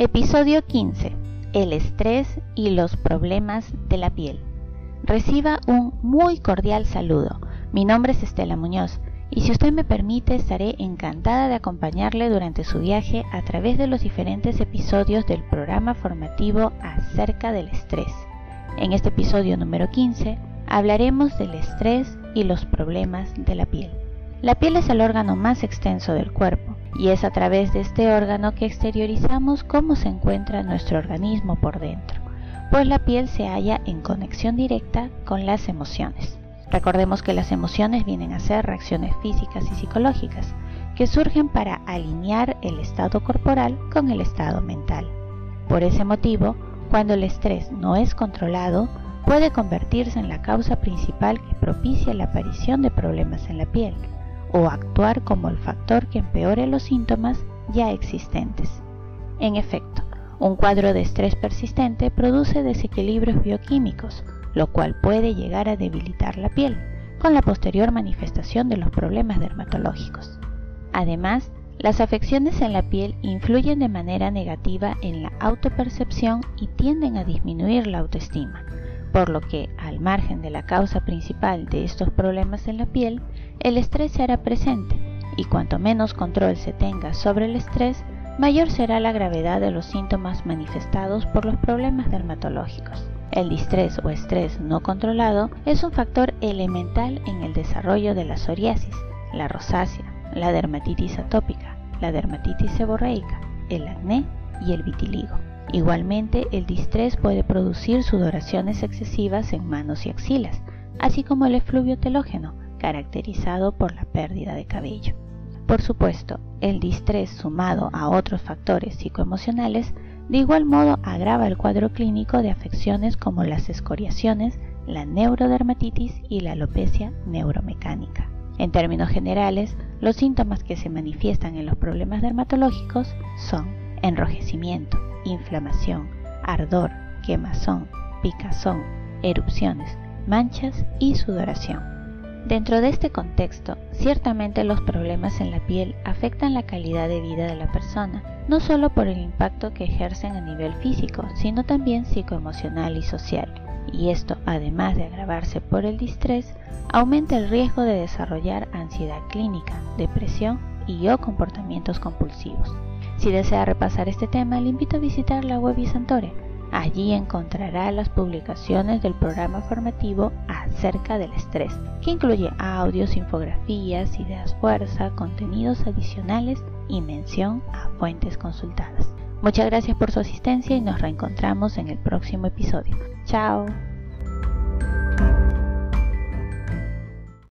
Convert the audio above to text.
Episodio 15. El estrés y los problemas de la piel. Reciba un muy cordial saludo. Mi nombre es Estela Muñoz y si usted me permite estaré encantada de acompañarle durante su viaje a través de los diferentes episodios del programa formativo acerca del estrés. En este episodio número 15 hablaremos del estrés y los problemas de la piel. La piel es el órgano más extenso del cuerpo y es a través de este órgano que exteriorizamos cómo se encuentra nuestro organismo por dentro, pues la piel se halla en conexión directa con las emociones. Recordemos que las emociones vienen a ser reacciones físicas y psicológicas que surgen para alinear el estado corporal con el estado mental. Por ese motivo, cuando el estrés no es controlado, puede convertirse en la causa principal que propicia la aparición de problemas en la piel, o actuar como el factor que empeore los síntomas ya existentes. En efecto, un cuadro de estrés persistente produce desequilibrios bioquímicos, lo cual puede llegar a debilitar la piel, con la posterior manifestación de los problemas dermatológicos. Además, las afecciones en la piel influyen de manera negativa en la autopercepción y tienden a disminuir la autoestima, por lo que, al margen de la causa principal de estos problemas en la piel, el estrés se hará presente y cuanto menos control se tenga sobre el estrés, mayor será la gravedad de los síntomas manifestados por los problemas dermatológicos. El distrés o estrés no controlado es un factor elemental en el desarrollo de la psoriasis, la rosácea, la dermatitis atópica, la dermatitis seborreica, el acné y el vitiligo. Igualmente, el distrés puede producir sudoraciones excesivas en manos y axilas, así como el efluvio telógeno, caracterizado por la pérdida de cabello. Por supuesto, el distrés sumado a otros factores psicoemocionales de igual modo agrava el cuadro clínico de afecciones como las escoriaciones, la neurodermatitis y la alopecia neuromecánica. En términos generales, los síntomas que se manifiestan en los problemas dermatológicos son enrojecimiento, inflamación, ardor, quemazón, picazón, erupciones, manchas y sudoración. Dentro de este contexto, ciertamente los problemas en la piel afectan la calidad de vida de la persona, no solo por el impacto que ejercen a nivel físico, sino también psicoemocional y social. Y esto, además de agravarse por el distrés, aumenta el riesgo de desarrollar ansiedad clínica, depresión y o comportamientos compulsivos. Si desea repasar este tema, le invito a visitar la web Isantore Allí encontrará las publicaciones del programa formativo acerca del estrés, que incluye audios, infografías, ideas fuerza, contenidos adicionales y mención a fuentes consultadas. Muchas gracias por su asistencia y nos reencontramos en el próximo episodio. Chao.